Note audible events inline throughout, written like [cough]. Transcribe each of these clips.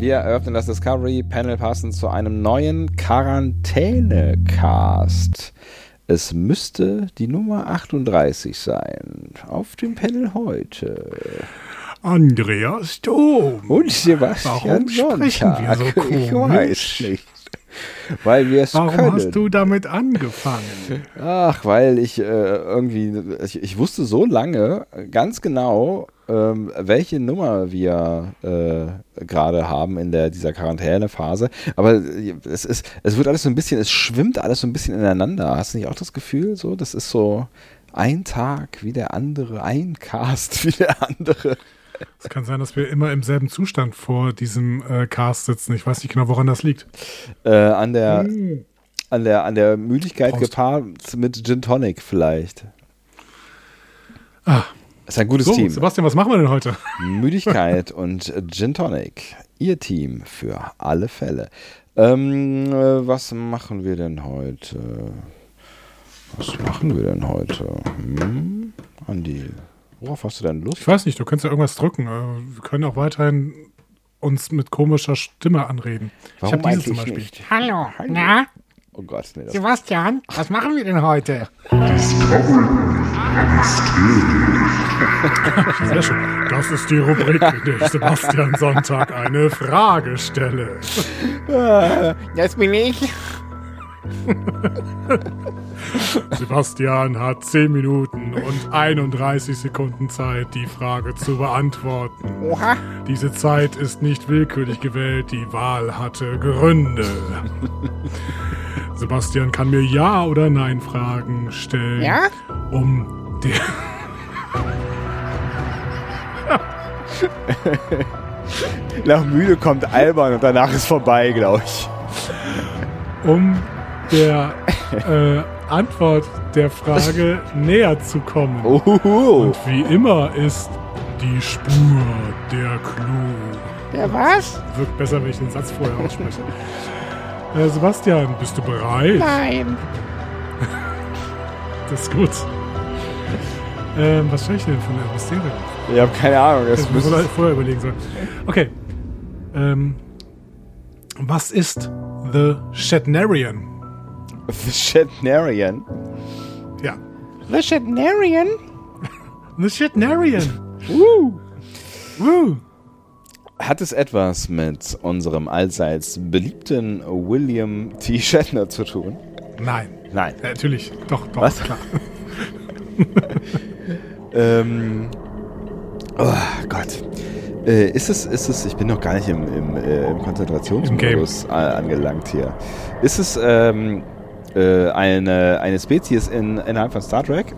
Wir eröffnen das Discovery Panel passend zu einem neuen Quarantäne-Cast. Es müsste die Nummer 38 sein. Auf dem Panel heute. Andreas Dom. Und Sebastian Warum sprechen wir so Sonntag. Ich komisch? weiß nicht. Weil wir es Warum können. hast du damit angefangen? Ach, weil ich äh, irgendwie, ich, ich wusste so lange ganz genau, ähm, welche Nummer wir äh, gerade haben in der, dieser Quarantänephase. Aber äh, es, ist, es wird alles so ein bisschen, es schwimmt alles so ein bisschen ineinander. Hast du nicht auch das Gefühl, so? Das ist so ein Tag wie der andere, ein Cast wie der andere. Es kann sein, dass wir immer im selben Zustand vor diesem äh, Cast sitzen. Ich weiß nicht genau, woran das liegt. Äh, an, der, an, der, an der Müdigkeit Prost. gepaart mit Gin Tonic vielleicht. Ah, ist ein gutes so, Team. Sebastian, was machen wir denn heute? [laughs] Müdigkeit und Gin Tonic. Ihr Team für alle Fälle. Ähm, äh, was machen wir denn heute? Was machen wir denn heute? Hm? Andi, worauf hast du denn Lust? Ich weiß nicht, du kannst ja irgendwas drücken. Äh, wir können auch weiterhin uns mit komischer Stimme anreden. ich habe diese zum Beispiel. nicht? Hallo, na, Oh Gott, nee, das Sebastian, was machen wir denn heute? [laughs] Sehr schön. Das ist die Rubrik, in der ich Sebastian Sonntag eine Frage stelle. [laughs] Das bin ich. [laughs] Sebastian hat 10 Minuten und 31 Sekunden Zeit, die Frage zu beantworten. Oha, Diese Zeit ist nicht willkürlich gewählt, die Wahl hatte Gründe. Sebastian kann mir Ja- oder Nein-Fragen stellen, ja? um der. Nach müde kommt albern und danach ist vorbei, glaube ich. um der äh, Antwort der Frage [laughs] näher zu kommen. Uhuhu. Und wie immer ist die Spur der Clou. Der was? Wirkt besser, wenn ich den Satz vorher ausspreche. Äh, Sebastian, bist du bereit? Nein. [laughs] Das ist gut. Ähm, was stelle ich denn von der Mysterie? Ich habe keine Ahnung. Das Das muss müsste man vorher überlegen sollen. Okay. Ähm, was ist The Shatnerian? The Shatnerian. Ja. The Shatnerian? The Shatnerian. Uh. Woo. Hat es etwas mit unserem allseits beliebten William T. Shatner zu tun? Nein. Nein. Ja, natürlich. Doch, doch, Was? klar. [laughs] Ähm. Oh Gott. Äh, ist es, ist es, ich bin noch gar nicht im, im, äh, im Konzentrationsmodus äh, angelangt hier. Ist es ähm, äh, eine, eine Spezies in, innerhalb von Star Trek?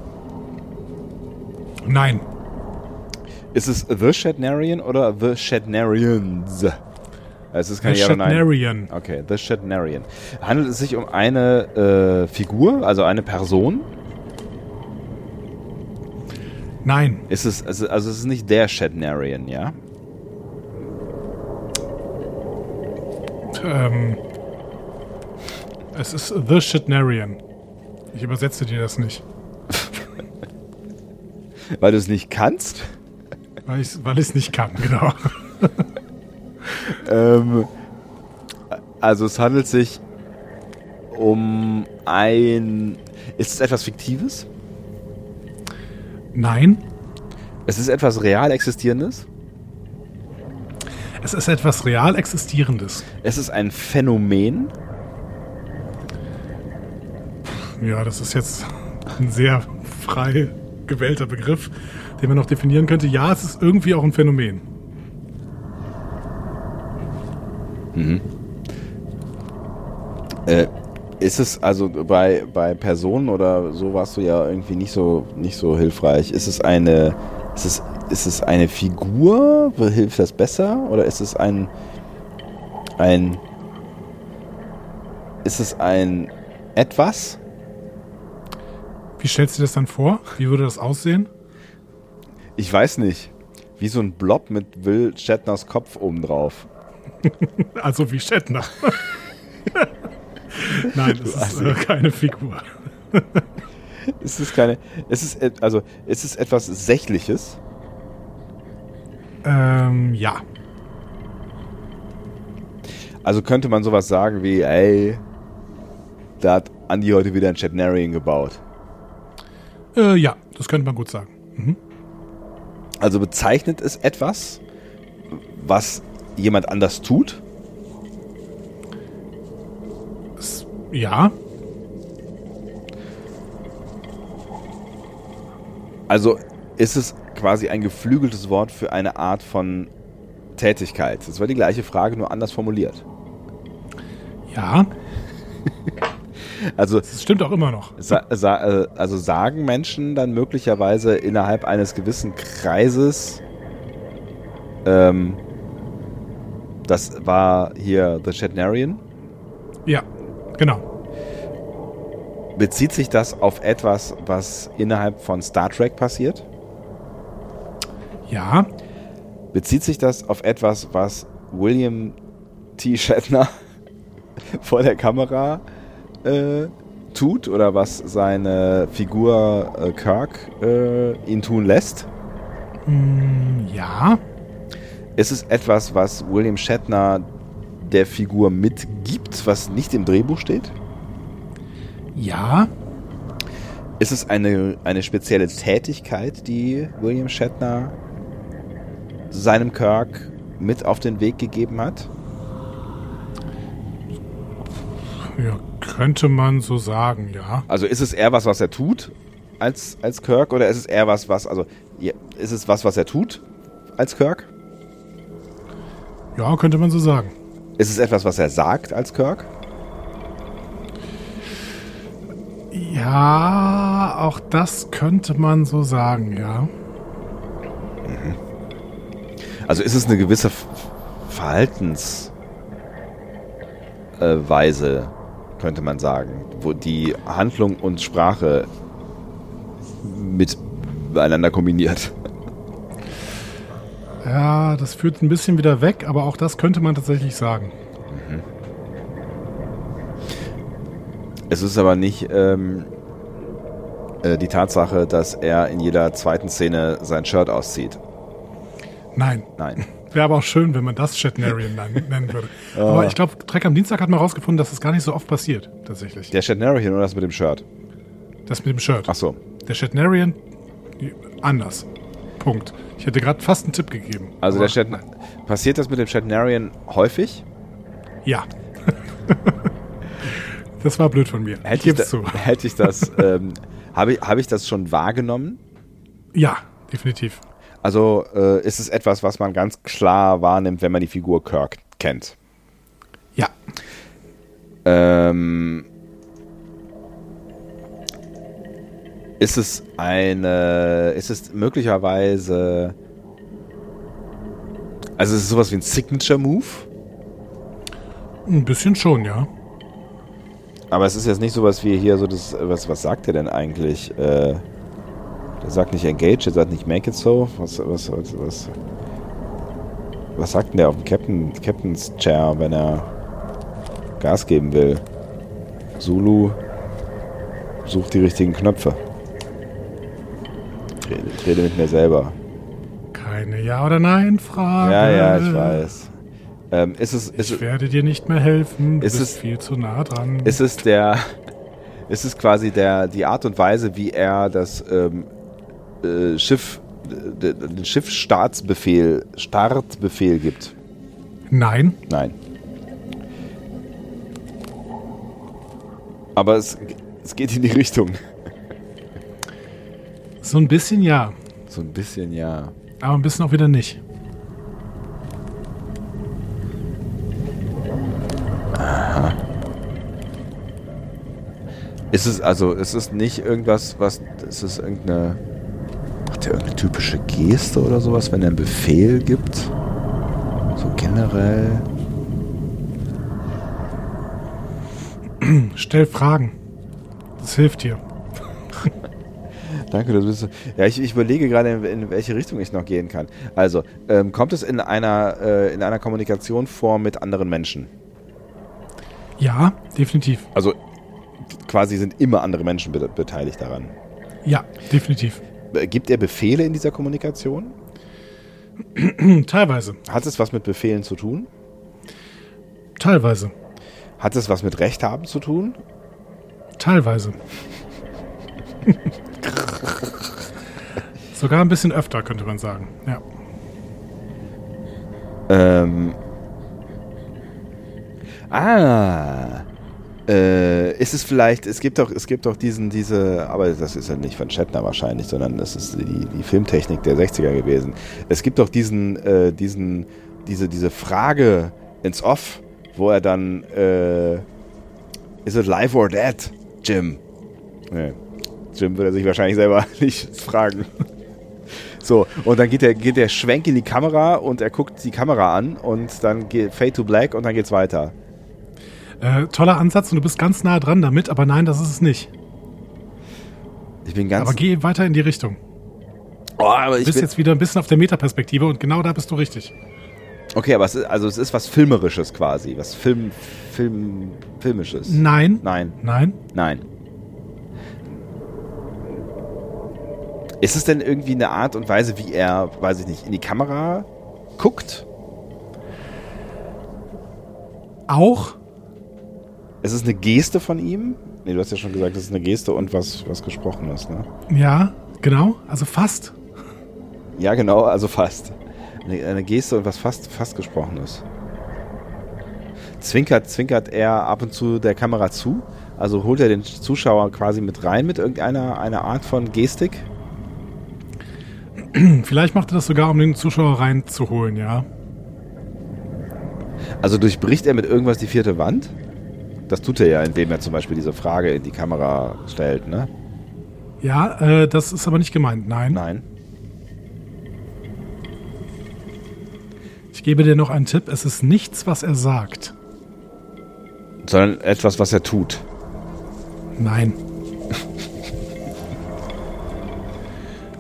Nein. Ist es The Shatnerian oder The Shatnerians? Es ist kein The oder Nein. Shatnerian. Okay, The Shatnerian. Handelt es sich um eine äh, Figur, also eine Person? Nein. Ist es, also, also es ist nicht der Shatnerian, ja? Ähm, es ist The Shatnerian. Ich übersetze dir das nicht. [laughs] Weil du es nicht kannst? Weil ich es weil ich's nicht kann, genau. [laughs] Ähm, also es handelt sich um ein... Ist es etwas Fiktives? Nein. Es ist etwas real existierendes? Es ist etwas real Existierendes. Es ist ein Phänomen? Ja, das ist jetzt ein sehr frei gewählter Begriff, den man noch definieren könnte. Ja, es ist irgendwie auch ein Phänomen. Äh, ist es also bei, bei Personen oder so warst du ja irgendwie nicht so nicht so hilfreich. Ist es eine ist es ist es eine Figur? Hilft das besser? Oder ist es ein, ein, ist es ein etwas? Wie stellst du dir das dann vor? Wie würde das aussehen? Ich weiß nicht. Wie so ein Blob mit Will Shatners Kopf obendrauf. [laughs] Also wie Shatner. [laughs] Nein, das [laughs] ist äh, keine Figur. Ist es keine, ist es, et- also, ist es etwas Sächliches? Ähm, ja. Also könnte man sowas sagen wie, ey, da hat Andi heute wieder ein Chatnarian gebaut. Äh, ja, das könnte man gut sagen. Also bezeichnet es etwas, was jemand anders tut? Ja, Also ist es quasi ein geflügeltes Wort für eine Art von Tätigkeit? Das war die gleiche Frage, nur anders formuliert. ja, [laughs] Also, das stimmt auch immer noch. sa sa äh, also sagen Menschen dann möglicherweise innerhalb eines gewissen Kreises, ähm, das war hier The Chatnarian? Ja, genau. Bezieht sich das auf etwas, was innerhalb von Star Trek passiert? Ja, Bezieht sich das auf etwas, was William T. Shatner [laughs] vor der Kamera äh, tut oder was seine Figur äh, Kirk äh, ihn tun lässt? ja, Ist es etwas, was William Shatner der Figur mitgibt, was nicht im Drehbuch steht? ja, Ist es eine, eine spezielle Tätigkeit, die William Shatner seinem Kirk mit auf den Weg gegeben hat? ja, könnte man so sagen, ja. Also ist es eher was, was er tut als, als Kirk oder ist es eher was, was, also ist es was, was er tut als Kirk? Ja, könnte man so sagen. Ist es etwas, was er sagt als Kirk? Ja, auch das könnte man so sagen, ja. Also ist es eine gewisse Verhaltensweise, äh, könnte man sagen, wo die Handlung und Sprache miteinander kombiniert. Ja, das führt ein bisschen wieder weg, aber auch das könnte man tatsächlich sagen. Es ist aber nicht ähm, äh, die Tatsache, dass er in jeder zweiten Szene sein Shirt auszieht. Nein, Nein. Wäre aber auch schön, wenn man das Chatnarian [laughs] nennen würde. Aber ich glaube, Trek am Dienstag hat mal rausgefunden, dass das gar nicht so oft passiert, tatsächlich. Der Shatnarian oder das mit dem Shirt? Das mit dem Shirt. Ach so. Der Chatnarian anders. Punkt. Ich hätte gerade fast einen Tipp gegeben. Also der Shat passiert das mit dem Shatnarian häufig? Ja. [laughs] das war blöd von mir. ich Hätte ich, gebe da, hätte ich das, ähm, [laughs] habe ich, habe ich das schon wahrgenommen? Ja, definitiv. Also äh, ist es etwas, was man ganz klar wahrnimmt, wenn man die Figur Kirk kennt. Ja. Ähm, ist es eine, ist es möglicherweise, also ist es sowas wie ein Signature Move? Ein bisschen schon, ja. Aber es ist jetzt nicht sowas wie hier so das, was, was sagt er denn eigentlich? Äh, der sagt nicht engage, der sagt nicht make it so. Was, was, was, was, was sagt denn der auf dem Captain, Captain's Chair, wenn er Gas geben will? Zulu sucht die richtigen Knöpfe. Ich rede, ich rede mit mir selber. Keine Ja- oder Nein-Frage. Ja, ja, ich weiß. Ähm, ist es, ist, Ich werde dir nicht mehr helfen. Du Ist bist es- viel zu nah dran. Ist es der, [laughs] ist es quasi der, die Art und Weise, wie er das ähm, äh, Schiff, d- den Schiffsstartsbefehl, Startbefehl gibt? Nein. Nein. Aber es, es geht in die Richtung. So ein bisschen ja. So ein bisschen, ja. Aber ein bisschen auch wieder nicht. Ist es also, ist es nicht irgendwas, was, ist es irgendeine, Hat er irgendeine typische Geste oder sowas, wenn er einen Befehl gibt? So generell. Stell Fragen. Das hilft dir. Danke, das bist du. Ja, ich, ich überlege gerade, in, in welche Richtung ich noch gehen kann. Also, ähm, kommt es in einer, äh, in einer Kommunikation vor mit anderen Menschen? Ja, definitiv. Also, quasi sind immer andere Menschen be beteiligt daran. Ja, definitiv. Äh, Gibt er Befehle in dieser Kommunikation? [clears throat] Teilweise. Hat es was mit Befehlen zu tun? Teilweise. Hat es was mit Recht haben zu tun? Teilweise. Sogar ein bisschen öfter, könnte man sagen. Ja. Ähm. Ah. Äh, ist es vielleicht, es gibt doch, es gibt doch diesen, diese, aber das ist ja nicht von Shatner wahrscheinlich, sondern das ist die, die Filmtechnik der 60er gewesen. Es gibt doch diesen, äh, diesen, diese, diese Frage ins Off, wo er dann, äh, is it live or dead, Jim? Nee. Jim würde sich wahrscheinlich selber [laughs] nicht fragen. [laughs] So, und dann geht der, geht der Schwenk in die Kamera und er guckt die Kamera an und dann geht Fade to Black und dann geht's weiter. Äh, toller Ansatz und du bist ganz nah dran damit, aber nein, das ist es nicht. Ich bin ganz. Aber geh weiter in die Richtung. oh, aber Du ich bist bin, jetzt wieder ein bisschen auf der Metaperspektive und genau da bist du richtig. okay, aber es ist, also es ist was Filmerisches quasi. Was Film, Film, Filmisches. Nein. Nein, Nein. nein. Ist es denn irgendwie eine Art und Weise, wie er, weiß ich nicht, in die Kamera guckt? Auch? Ist es eine Geste von ihm? Nee, du hast ja schon gesagt, es ist eine Geste und was, was Gesprochenes, ne? Ja, genau. Also fast. Ja, genau, also fast. Eine, eine Geste und was fast, fast Gesprochenes. Zwinkert, zwinkert er ab und zu der Kamera zu? Also holt er den Zuschauer quasi mit rein mit irgendeiner einer Art von Gestik? [clears throat] Vielleicht macht er das sogar, um den Zuschauer reinzuholen, ja. Also durchbricht er mit irgendwas die vierte Wand? Das tut er ja, indem er zum Beispiel diese Frage in die Kamera stellt, ne? Ja, äh, das ist aber nicht gemeint. Nein. Nein. Ich gebe dir noch einen Tipp. Es ist nichts, was er sagt. Sondern etwas, was er tut. Nein.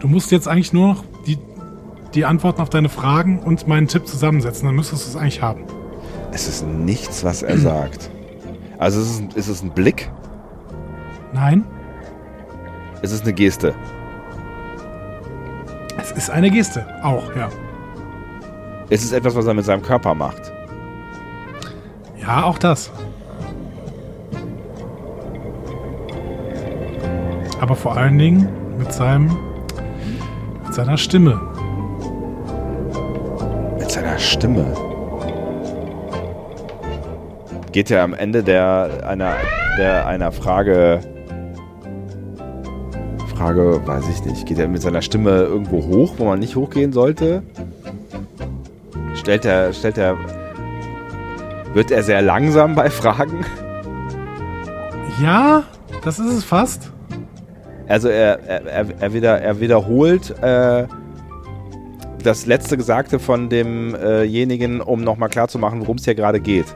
Du musst jetzt eigentlich nur noch die, die Antworten auf deine Fragen und meinen Tipp zusammensetzen. Dann müsstest du es eigentlich haben. Es ist nichts, was er sagt. Also ist es, ist es ein Blick? Nein. Ist es eine Geste? Es ist eine Geste. Auch, ja. Ist es etwas, was er mit seinem Körper macht? Ja, auch das. Aber vor allen Dingen mit seinem mit seiner Stimme. Mit seiner Stimme. Geht er am Ende der einer, der einer Frage. Frage, weiß ich nicht. Geht er mit seiner Stimme irgendwo hoch, wo man nicht hochgehen sollte? Stellt er, stellt er. Wird er sehr langsam bei Fragen? Ja, das ist es fast. Also er, er, er, er, wieder, er wiederholt äh, das letzte Gesagte von demjenigen, um nochmal klarzumachen, worum es hier gerade geht.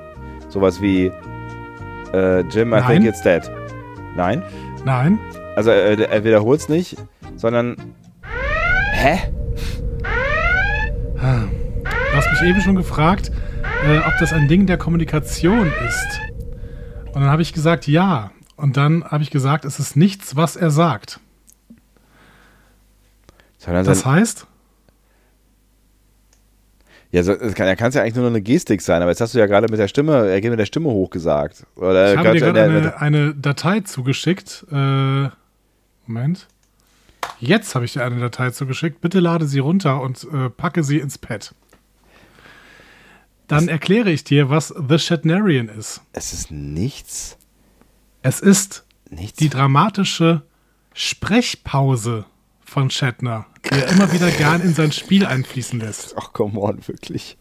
Sowas wie äh, Jim, I Nein. think it's dead. Nein? Nein. Also er, er wiederholt es nicht, sondern Hä? Du hast mich eben schon gefragt, äh, ob das ein Ding der Kommunikation ist. Und dann habe ich gesagt, ja. Und dann habe ich gesagt, es ist nichts, was er sagt. Sondern Das heißt, ja, so, es kann, er kann es ja eigentlich nur noch eine Gestik sein, aber jetzt hast du ja gerade mit der Stimme, er geht mit der Stimme hochgesagt. Oder ich habe dir gerade eine, eine Datei zugeschickt. Äh, Moment. Jetzt habe ich dir eine Datei zugeschickt. Bitte lade sie runter und äh, packe sie ins Pad. Dann erkläre ich dir, was The Shatnerian ist. Es ist nichts. Es ist Nichts. die dramatische Sprechpause von Shatner, die er immer wieder gern in sein Spiel einfließen lässt. [laughs] Ach, come on, wirklich.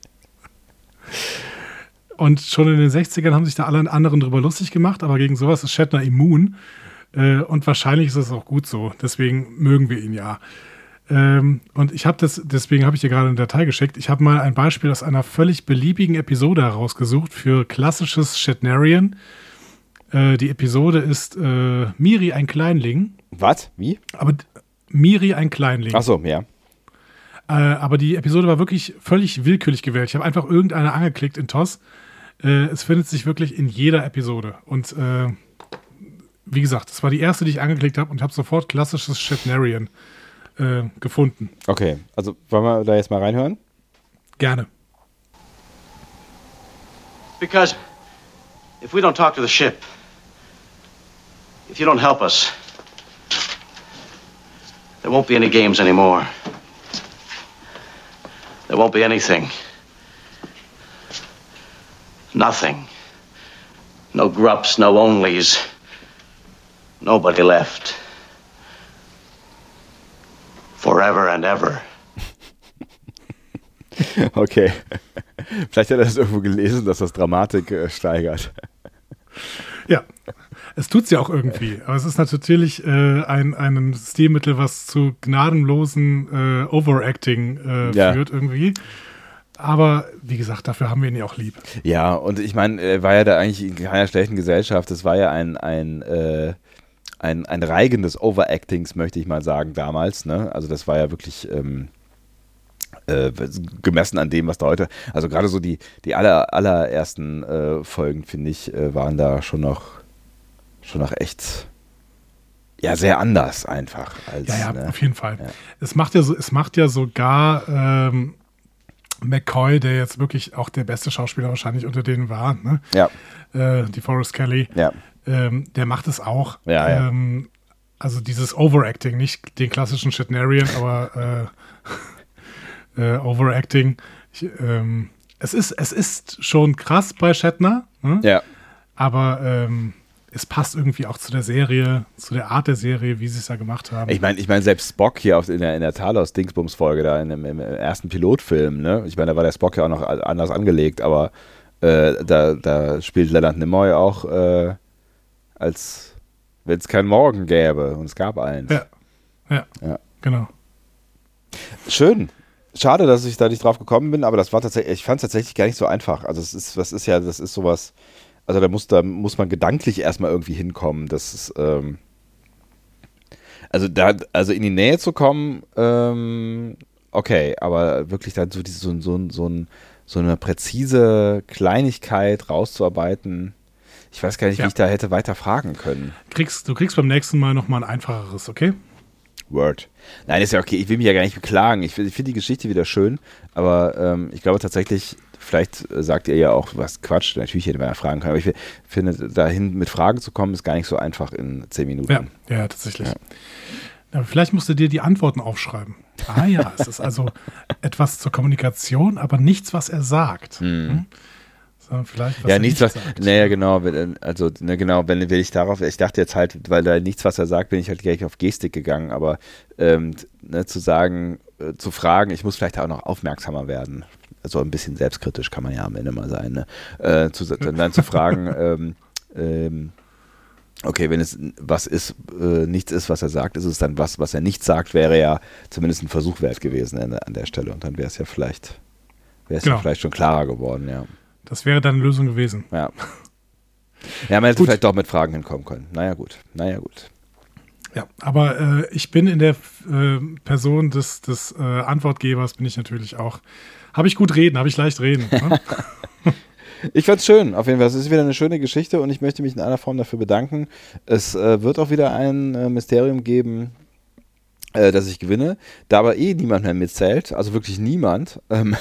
Und schon in den 60ern haben sich da alle anderen drüber lustig gemacht, aber gegen sowas ist Shatner immun. Äh, und wahrscheinlich ist es auch gut so. Deswegen mögen wir ihn ja. Ähm, und ich habe das, deswegen habe ich dir gerade eine Datei geschickt. Ich habe mal ein Beispiel aus einer völlig beliebigen Episode herausgesucht für klassisches Shatnerian. Äh, die Episode ist äh, Miri ein Kleinling. Was? Wie? Aber Miri ein Kleinling. Achso, ja. Äh, aber die Episode war wirklich völlig willkürlich gewählt. Ich habe einfach irgendeine angeklickt in TOS. Äh, es findet sich wirklich in jeder Episode. Und äh, wie gesagt, das war die erste, die ich angeklickt habe und habe sofort klassisches Shatnerian äh, gefunden. Okay, also wollen wir da jetzt mal reinhören? Gerne. Because if we don't talk to the ship, if you don't help us, there won't be any games anymore. There won't be anything. Nothing. No grups, no onlys. Nobody left. Forever and ever. [laughs] Okay. [laughs] Vielleicht hat er das irgendwo gelesen, dass das Dramatik äh, steigert. Ja, es tut's ja auch irgendwie. Aber es ist natürlich äh, ein, ein Stilmittel, was zu gnadenlosen äh, Overacting äh, Ja. führt irgendwie. Aber wie gesagt, dafür haben wir ihn ja auch lieb. Ja, und ich meine, er war ja da eigentlich in keiner schlechten Gesellschaft. Es war ja ein, ein, äh, ein, ein Reigen des Overactings, möchte ich mal sagen, damals. Ne? Also das war ja wirklich ähm, äh, gemessen an dem, was da heute, also gerade so die, die aller, allerersten äh, Folgen, finde ich, äh, waren da schon noch, schon noch echt, ja, sehr anders einfach. Als, Ja, ja, ne? auf jeden Fall. Ja. Es macht ja so, es macht ja sogar ähm, McCoy, der jetzt wirklich auch der beste Schauspieler wahrscheinlich unter denen war, ne? Ja, äh, die Forrest Kelly, ja, ähm, der macht es auch. Ja. Ähm, also dieses Overacting, nicht den klassischen Shatnerian, aber äh, [laughs] äh, Overacting. Ich, ähm, es, ist, es ist schon krass bei Shatner, ne? ja. aber ähm, es passt irgendwie auch zu der Serie, zu der Art der Serie, wie sie es da gemacht haben. Ich meine, ich meine, selbst Spock hier auf, in der, in der Talos-Dingsbums-Folge da in dem, im ersten Pilotfilm, ne? Ich meine, da war der Spock ja auch noch anders angelegt, aber äh, da, da spielt Leonard Nimoy auch äh, als wenn es keinen Morgen gäbe und es gab eins. Ja. Ja, Ja. genau. Schön. Schade, dass ich da nicht drauf gekommen bin, aber das war tatsächlich, ich fand es tatsächlich gar nicht so einfach. Also es ist, das ist ja, das ist sowas, also da muss, da muss man gedanklich erstmal irgendwie hinkommen. Das ist, ähm, also da, also in die Nähe zu kommen, ähm, okay, aber wirklich dann so, diese, so, so, so, ein, so eine präzise Kleinigkeit rauszuarbeiten, ich weiß gar nicht, Ja. wie ich da hätte weiter fragen können. Kriegst, du kriegst beim nächsten Mal nochmal ein einfacheres, okay? Word. Nein, ist ja okay. Ich will mich ja gar nicht beklagen. Ich, ich finde die Geschichte wieder schön, aber ähm, ich glaube tatsächlich, vielleicht äh, sagt ihr ja auch was Quatsch. Natürlich hätte man ja fragen können, aber ich fi- finde, dahin mit Fragen zu kommen, ist gar nicht so einfach in zehn Minuten. Ja, ja, tatsächlich. Aber vielleicht musst du dir die Antworten aufschreiben. Ah ja, es ist also [laughs] etwas zur Kommunikation, aber nichts, was er sagt. Hm? Sondern vielleicht, was ja, nichts, nicht was. sagt. Naja, genau. Also, ne, genau, wenn, wenn ich darauf. Ich dachte jetzt halt, weil da nichts, was er sagt, bin ich halt gleich auf Gestik gegangen, aber ähm, ne, zu sagen, äh, zu fragen, ich muss vielleicht auch noch aufmerksamer werden. Also ein bisschen selbstkritisch kann man ja am Ende mal sein, ne? Äh, zu, dann, [laughs] dann zu fragen, ähm, ähm, okay, wenn es was ist, äh, nichts ist, was er sagt, ist es dann was, was er nicht sagt, wäre ja zumindest ein Versuch wert gewesen an, der- an der Stelle und dann wäre es ja vielleicht, wäre es Genau. ja vielleicht schon klarer geworden, ja. Das wäre dann eine Lösung gewesen. Ja. Ja, man hätte Gut. vielleicht doch mit Fragen hinkommen können. Naja, gut. Naja, gut. Ja, aber äh, ich bin in der äh, Person des, des äh, Antwortgebers, bin ich natürlich auch. Habe ich gut reden, habe ich leicht reden. Ne? [laughs] Ich fand's schön, auf jeden Fall. Es ist wieder eine schöne Geschichte und ich möchte mich in einer Form dafür bedanken. Es äh, wird auch wieder ein äh, Mysterium geben, äh, dass ich gewinne. Da aber eh niemand mehr mitzählt, also wirklich niemand, ähm,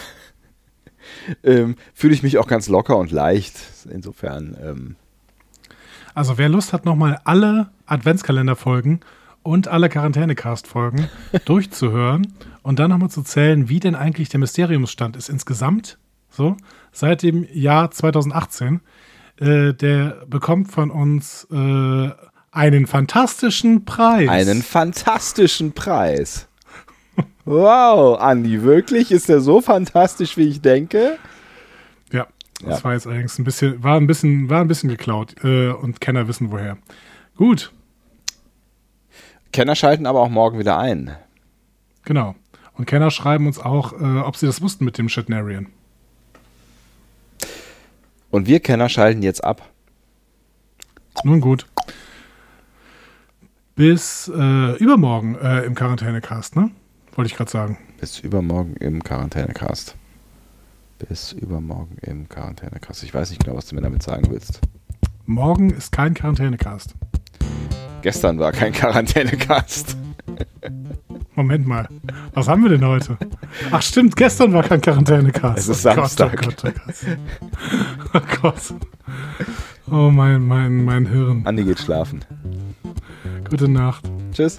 ähm, fühle ich mich auch ganz locker und leicht. Insofern, ähm, Also wer Lust hat, nochmal alle Adventskalenderfolgen und alle Quarantäne-Cast-Folgen [laughs] durchzuhören und dann nochmal zu zählen, wie denn eigentlich der Mysteriumsstand ist insgesamt, so, seit dem Jahr 2018, äh, der bekommt von uns äh, einen fantastischen Preis. einen fantastischen Preis. Wow, Andi, wirklich? Ist der so fantastisch, wie ich denke? Ja, das Ja. war jetzt allerdings ein bisschen, war ein bisschen, war ein bisschen geklaut äh, und Kenner wissen woher. Gut, Kenner schalten aber auch morgen wieder ein. Genau. Und Kenner schreiben uns auch, äh, ob sie das wussten mit dem Shatnarian. Und wir Kenner schalten jetzt ab. Nun gut. Bis äh, übermorgen äh, im Quarantänecast, ne? Wollte ich gerade sagen. Bis übermorgen im Quarantänecast. Bis übermorgen im Quarantänecast. Ich weiß nicht genau, was du mir damit sagen willst. Morgen ist kein Quarantänecast. Gestern war kein Quarantänecast. [laughs] Moment mal. Was haben wir denn heute? Ach stimmt, gestern war kein Quarantänecast. Es ist Oh Gott, Samstag. Oh Gott, oh Gott. Oh Gott. Oh mein, mein, mein Hirn. Andi geht schlafen. Gute Nacht. Tschüss.